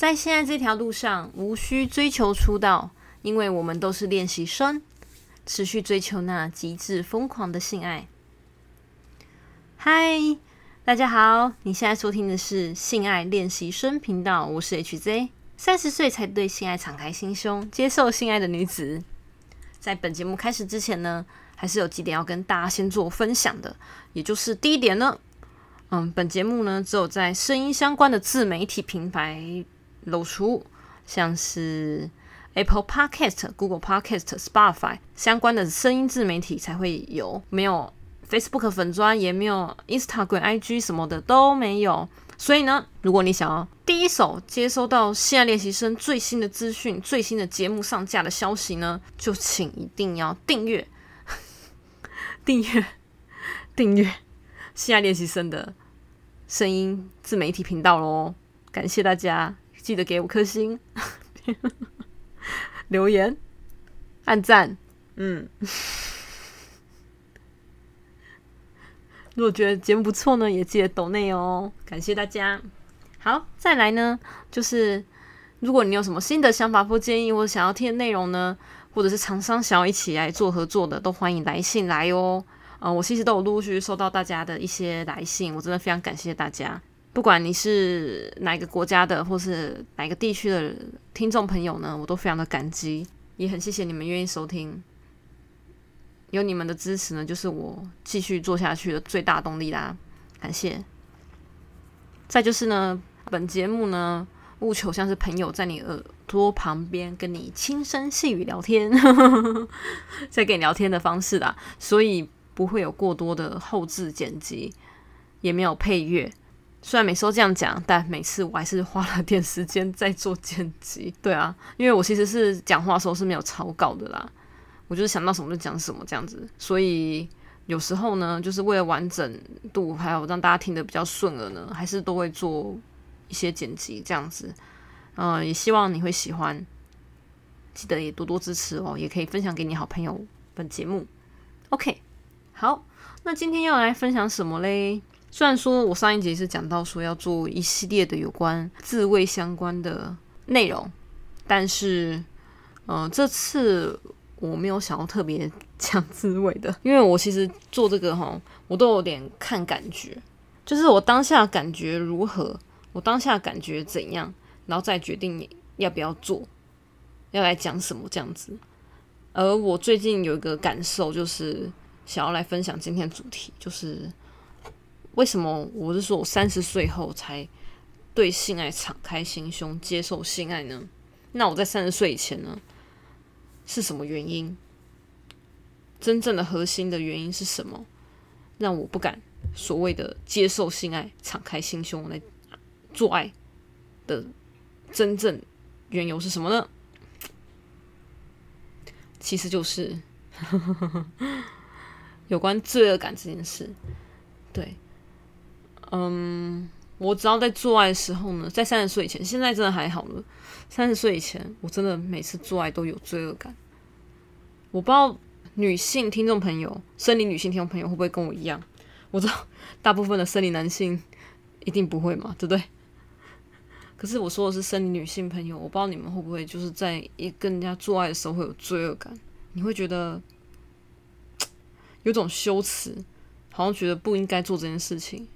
在现在这条路上，无需追求出道，因为我们都是练习生，持续追求那极致疯狂的性爱。嗨，大家好，你现在收听的是性爱练习生频道，我是 HZ，三十岁才对性爱敞开心胸，接受性爱的女子。在本节目开始之前呢，还是有几点要跟大家先做分享的，也就是第一点呢，嗯，本节目呢只有在声音相关的自媒体平台。露出像是 Apple Podcast、Google Podcast、Spotify 相关的声音自媒体才会有，没有 Facebook 粉砖，也没有 Instagram、IG 什么的都没有。所以呢，如果你想要第一手接收到现在练习生最新的资讯、最新的节目上架的消息呢，就请一定要订阅、订阅、订阅现在练习生的声音自媒体频道喽！感谢大家。记得给五颗星，留言，按赞，嗯。如果觉得节目不错呢，也记得抖内哦，感谢大家。好，再来呢，就是如果你有什么新的想法或建议，或者想要听的内容呢，或者是厂商想要一起来做合作的，都欢迎来信来哦。呃，我其实都有陆陆续续收到大家的一些来信，我真的非常感谢大家。不管你是哪个国家的，或是哪个地区的听众朋友呢，我都非常的感激，也很谢谢你们愿意收听。有你们的支持呢，就是我继续做下去的最大动力啦，感谢。再就是呢，本节目呢，务求像是朋友在你耳朵旁边跟你轻声细语聊天，在跟你聊天的方式啦，所以不会有过多的后置剪辑，也没有配乐。虽然每次都这样讲，但每次我还是花了点时间在做剪辑。对啊，因为我其实是讲话的时候是没有草稿的啦，我就是想到什么就讲什么这样子。所以有时候呢，就是为了完整度，还有让大家听得比较顺耳呢，还是都会做一些剪辑这样子。嗯，也希望你会喜欢，记得也多多支持哦，也可以分享给你好朋友本节目。OK，好，那今天要来分享什么嘞？虽然说我上一集是讲到说要做一系列的有关自慰相关的内容，但是，嗯，这次我没有想要特别讲自慰的，因为我其实做这个哈，我都有点看感觉，就是我当下感觉如何，我当下感觉怎样，然后再决定要不要做，要来讲什么这样子。而我最近有一个感受，就是想要来分享今天主题，就是。为什么我是说我三十岁后才对性爱敞开心胸，接受性爱呢？那我在三十岁以前呢，是什么原因？真正的核心的原因是什么？让我不敢所谓的接受性爱，敞开心胸来做爱的真正缘由是什么呢？其实就是 有关罪恶感这件事，对。嗯，我只要在做爱的时候呢，在三十岁以前，现在真的还好了。三十岁以前，我真的每次做爱都有罪恶感。我不知道女性听众朋友、生理女性听众朋友会不会跟我一样？我知道大部分的生理男性一定不会嘛，对不对？可是我说的是生理女性朋友，我不知道你们会不会就是在一跟人家做爱的时候会有罪恶感？你会觉得有种羞耻，好像觉得不应该做这件事情。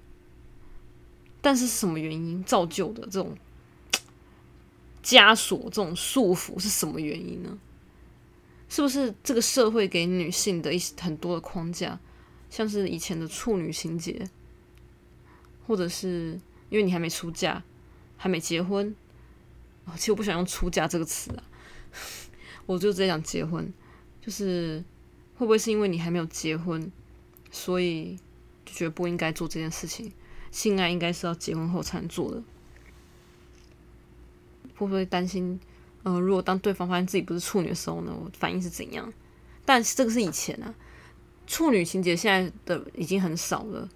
但是什么原因造就的这种枷锁、这种束缚是什么原因呢？是不是这个社会给女性的一些很多的框架，像是以前的处女情节，或者是因为你还没出嫁、还没结婚？其实我不想用“出嫁”这个词啊，我就直接讲结婚。就是会不会是因为你还没有结婚，所以就觉得不应该做这件事情？性爱应该是要结婚后才能做的，会不会担心？嗯，如果当对方发现自己不是处女的时候呢，我反应是怎样？但这个是以前啊，处女情节现在的已经很少了。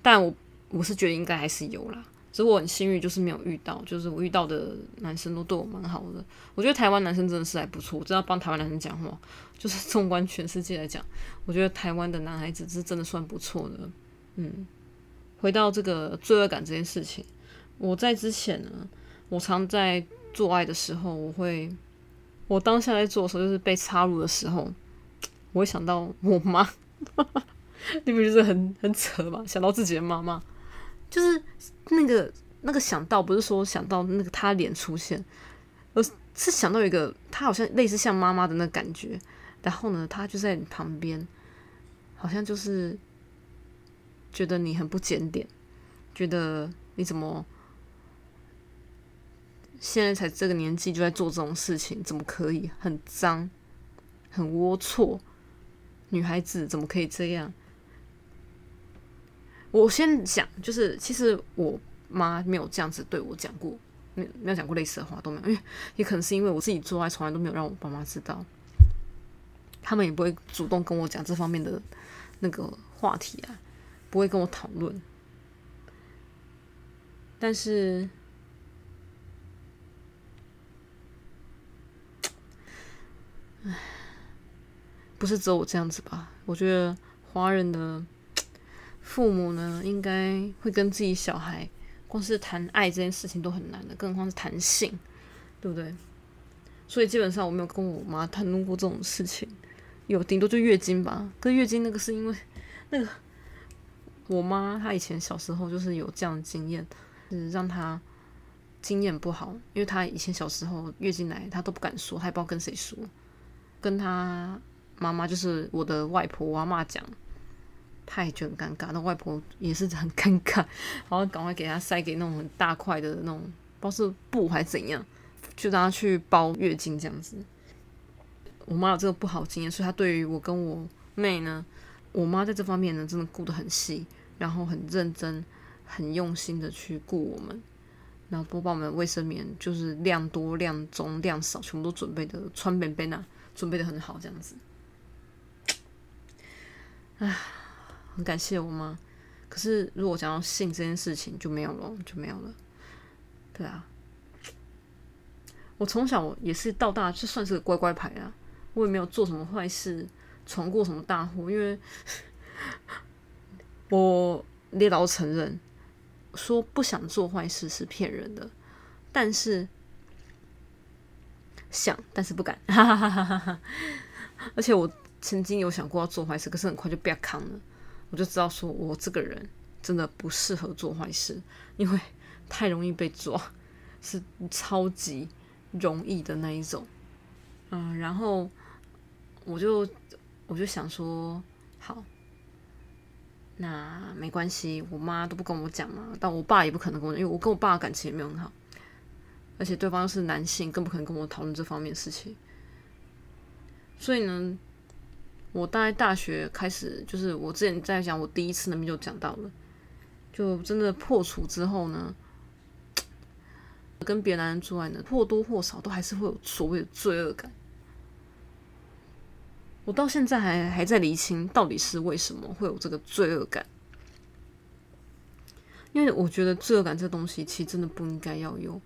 但我我是觉得应该还是有啦，只是我很幸运，就是没有遇到，就是我遇到的男生都对我蛮好的。我觉得台湾男生真的是还不错，我真要帮台湾男生讲话，就是 纵观全世界来讲，我觉得台湾的男孩子是真的算不错的，嗯。回到这个罪恶感这件事情，我在之前呢，我常在做爱的时候，我会，我当下在做的时候，就是被插入的时候，我会想到我妈，你不觉得很很扯吗？想到自己的妈妈，就是那个那个想到，不是说想到那个她脸出现，而是想到一个她好像类似像妈妈的那感觉，然后呢，她就在你旁边，好像就是觉得你很不检点，觉得你怎么。现在才这个年纪就在做这种事情，怎么可以？很脏，很龌龊，女孩子怎么可以这样？我先讲，就是其实我妈没有这样子对我讲过，没没有讲过类似的话都没有，因为也可能是因为我自己做爱从来都没有让我爸妈知道，他们也不会主动跟我讲这方面的那个话题啊，不会跟我讨论，但是。唉，不是只有我这样子吧？我觉得华人的父母呢，应该会跟自己小孩，光是谈爱这件事情都很难的，更何况是谈性，对不对？所以基本上我没有跟我妈谈论过这种事情，有顶多就月经吧。可是月经那个是因为那个我妈她以前小时候就是有这样的经验，是让她经验不好，因为她以前小时候月经来她都不敢说，她也不知道跟谁说。跟她妈妈就是我的外婆，我阿妈讲，他也觉得很尴尬。那外婆也是很尴尬，然后赶快给她塞给那种很大块的那种，不知道是布还是怎样，就让她去包月经这样子。我妈有这个不好经验，所以她对于我跟我妹呢，我妈在这方面呢真的顾得很细，然后很认真、很用心的去顾我们，然后都把我们卫生棉就是量多、量中、量少全部都准备的穿便便啊。准备的很好，这样子，唉，很感谢我妈。可是如果讲到性这件事情，就没有了，就没有了。对啊，我从小也是到大就算是个乖乖牌啊，我也没有做什么坏事，闯过什么大祸。因为我列老承认，说不想做坏事是骗人的，但是。想，但是不敢，哈哈哈哈哈而且我曾经有想过要做坏事，可是很快就被扛了。我就知道，说我这个人真的不适合做坏事，因为太容易被抓，是超级容易的那一种。嗯，然后我就我就想说，好，那没关系，我妈都不跟我讲嘛，但我爸也不可能跟我，因为我跟我爸感情也没有很好。而且对方是男性，更不可能跟我讨论这方面的事情。所以呢，我大概大学开始，就是我之前在讲我第一次那边就讲到了，就真的破处之后呢，跟别的男人做爱呢，或多或少都还是会有所谓的罪恶感。我到现在还还在厘清到底是为什么会有这个罪恶感，因为我觉得罪恶感这东西其实真的不应该要有。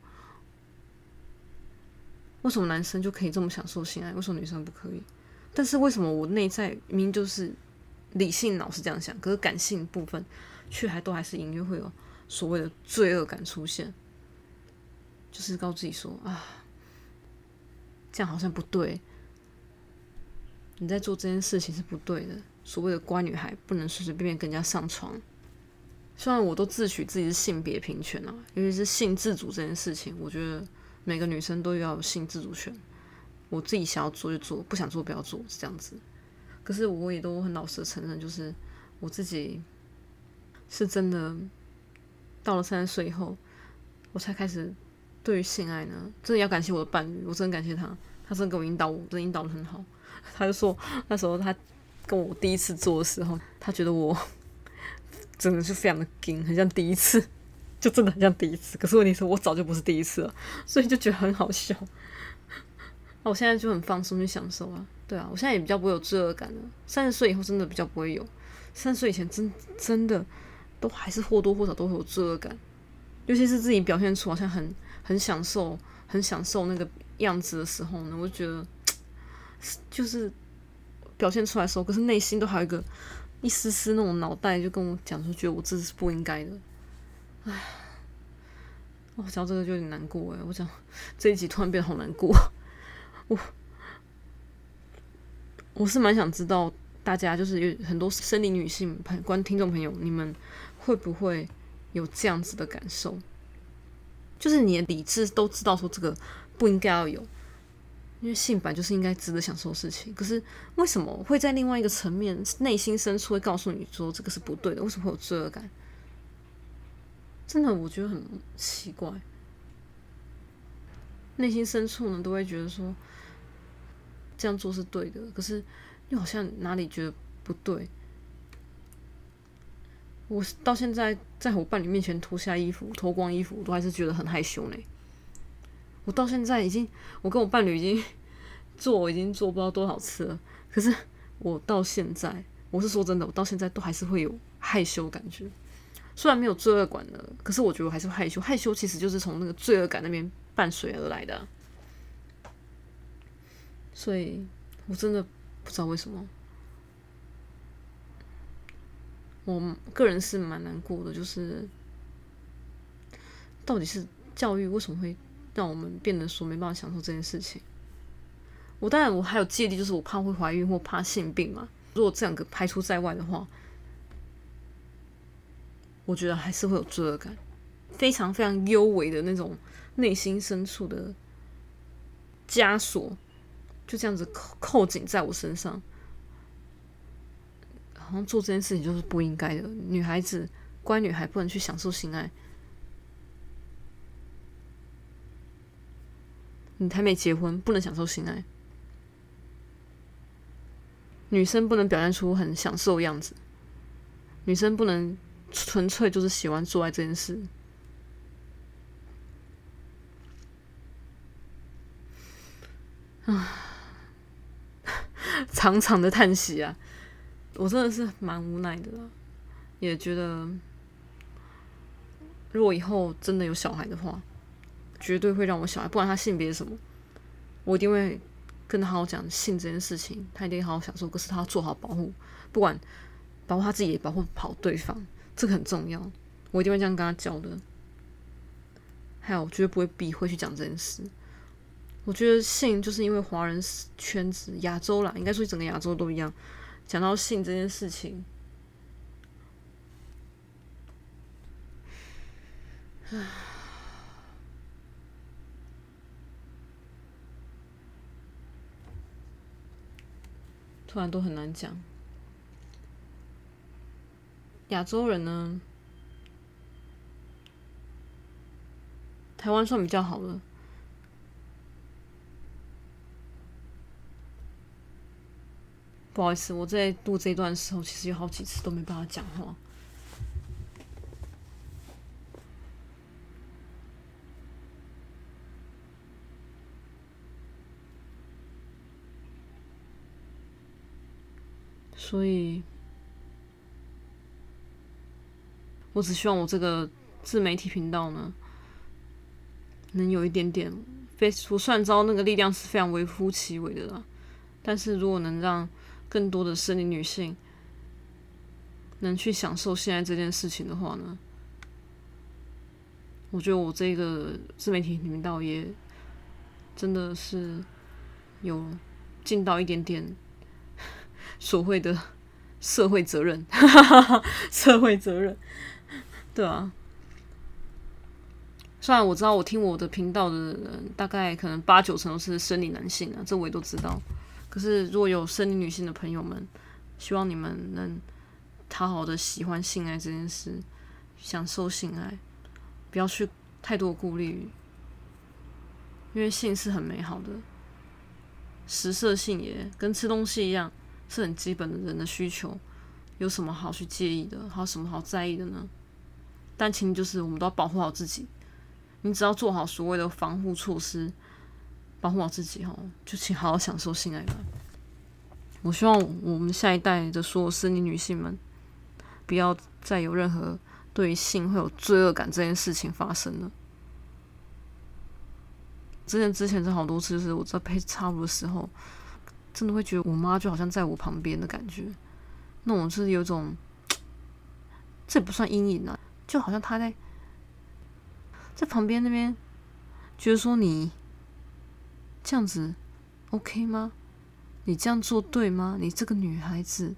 为什么男生就可以这么享受性爱？为什么女生不可以？但是为什么我内在明明就是理性脑是这样想，可是感性部分却还都还是隐约会有所谓的罪恶感出现？就是告诉自己说啊，这样好像不对，你在做这件事情是不对的。所谓的乖女孩不能随随便便跟人家上床。虽然我都自诩自己是性别平权啊，尤其是性自主这件事情，我觉得。每个女生都要有性自主权，我自己想要做就做，不想做不要做，是这样子。可是我也都很老实的承认，就是我自己是真的到了三十岁以后，我才开始对于性爱呢，真的要感谢我的伴侣，我真的感谢他，他真的给我引导，我真的引导的很好。他就说那时候他跟我第一次做的时候，他觉得我真的是非常的紧，很像第一次。就真的很像第一次，可是问题是我早就不是第一次了，所以就觉得很好笑。那我现在就很放松去享受啊，对啊，我现在也比较不会有罪恶感了。三十岁以后真的比较不会有，三十岁以前真真的都还是或多或少都会有罪恶感，尤其是自己表现出好像很很享受、很享受那个样子的时候呢，我就觉得就是表现出来的时候，可是内心都还有一个一丝丝那种脑袋就跟我讲说，觉得我这是不应该的。唉，我讲这个就有点难过哎，我讲这一集突然变得好难过，我我是蛮想知道大家就是有很多生理女性朋观听众朋友，你们会不会有这样子的感受？就是你的理智都知道说这个不应该要有，因为性本就是应该值得享受的事情，可是为什么会在另外一个层面内心深处会告诉你说这个是不对的？为什么会有罪恶感？真的，我觉得很奇怪。内心深处呢，都会觉得说这样做是对的，可是又好像哪里觉得不对。我到现在在我伴侣面前脱下衣服、脱光衣服，我都还是觉得很害羞呢。我到现在已经，我跟我伴侣已经 做，已经做不知道多少次了。可是我到现在，我是说真的，我到现在都还是会有害羞感觉。虽然没有罪恶感的，可是我觉得我还是害羞。害羞其实就是从那个罪恶感那边伴随而来的，所以我真的不知道为什么。我个人是蛮难过的，就是到底是教育为什么会让我们变得说没办法享受这件事情？我当然我还有芥蒂，就是我怕会怀孕或怕性病嘛。如果这两个排除在外的话。我觉得还是会有罪恶感，非常非常幽微的那种内心深处的枷锁，就这样子扣扣紧在我身上，好像做这件事情就是不应该的。女孩子，乖女孩不能去享受性爱，你还没结婚不能享受性爱，女生不能表现出很享受的样子，女生不能。纯粹就是喜欢做爱这件事，啊，长长的叹息啊！我真的是蛮无奈的，也觉得如果以后真的有小孩的话，绝对会让我小孩，不管他性别是什么，我一定会跟他好好讲性这件事情，他一定好好享受。可是他要做好保护，不管保护他自己，也保护好对方。这个很重要，我一定会这样跟他教的。还有，我绝对不会避讳去讲这件事。我觉得性就是因为华人圈子、亚洲啦，应该说整个亚洲都一样，讲到性这件事情，突然都很难讲。亚洲人呢？台湾算比较好了。不好意思，我在录这一段的时候，其实有好几次都没办法讲话，所以。我只希望我这个自媒体频道呢，能有一点点非我虽然知道那个力量是非常微乎其微的啦，但是如果能让更多的生理女性能去享受现在这件事情的话呢，我觉得我这个自媒体频道也真的是有尽到一点点所谓的社会责任，社会责任。对啊，虽然我知道我听我的频道的人大概可能八九成都是生理男性啊，这我也都知道。可是如果有生理女性的朋友们，希望你们能好好的喜欢性爱这件事，享受性爱，不要去太多顾虑，因为性是很美好的，食色性也跟吃东西一样，是很基本的人的需求，有什么好去介意的，还有什么好在意的呢？但其实就是，我们都要保护好自己。你只要做好所谓的防护措施，保护好自己，哦，就请好好享受性爱吧。我希望我们下一代的所有生理女性们，不要再有任何对性会有罪恶感这件事情发生了。之前之前是好多次，就是我在配插入的时候，真的会觉得我妈就好像在我旁边的感觉，那种是有种，这也不算阴影啊。就好像她在，在旁边那边觉得说你这样子 OK 吗？你这样做对吗？你这个女孩子，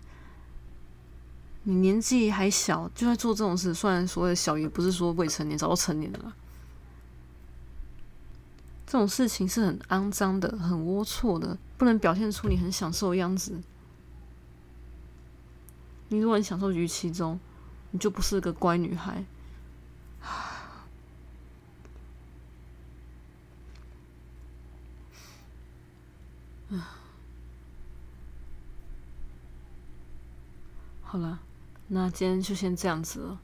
你年纪还小就在做这种事，虽然所谓的小，也不是说未成年，早就成年了。这种事情是很肮脏的，很龌龊的，不能表现出你很享受的样子。你如果很享受于其中，你就不是个乖女孩。好了，那今天就先这样子了。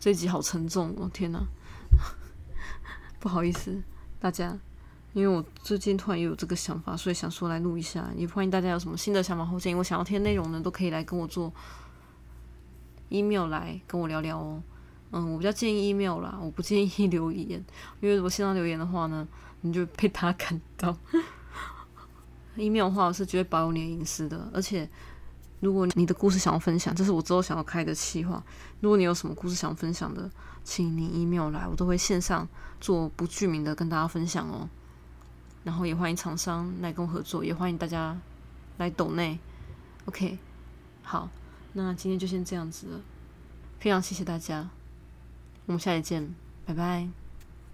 这集好沉重哦，天哪！不好意思，大家，因为我最近突然也有这个想法，所以想说来录一下。也欢迎大家有什么新的想法或建议，我想要听内容呢，都可以来跟我做 email 来跟我聊聊哦。嗯，我比较建议 email 啦，我不建议留言，因为如果线上留言的话呢，你就被他看 到。email 的话，我是绝对保有你的隐私的，而且。如果你的故事想要分享，这是我之后想要开的企划。如果你有什么故事想分享的，请你 email 来，我都会线上做不具名的跟大家分享哦。然后也欢迎厂商来跟我合作，也欢迎大家来抖内。OK，好，那今天就先这样子了，非常谢谢大家，我们下期见，拜拜。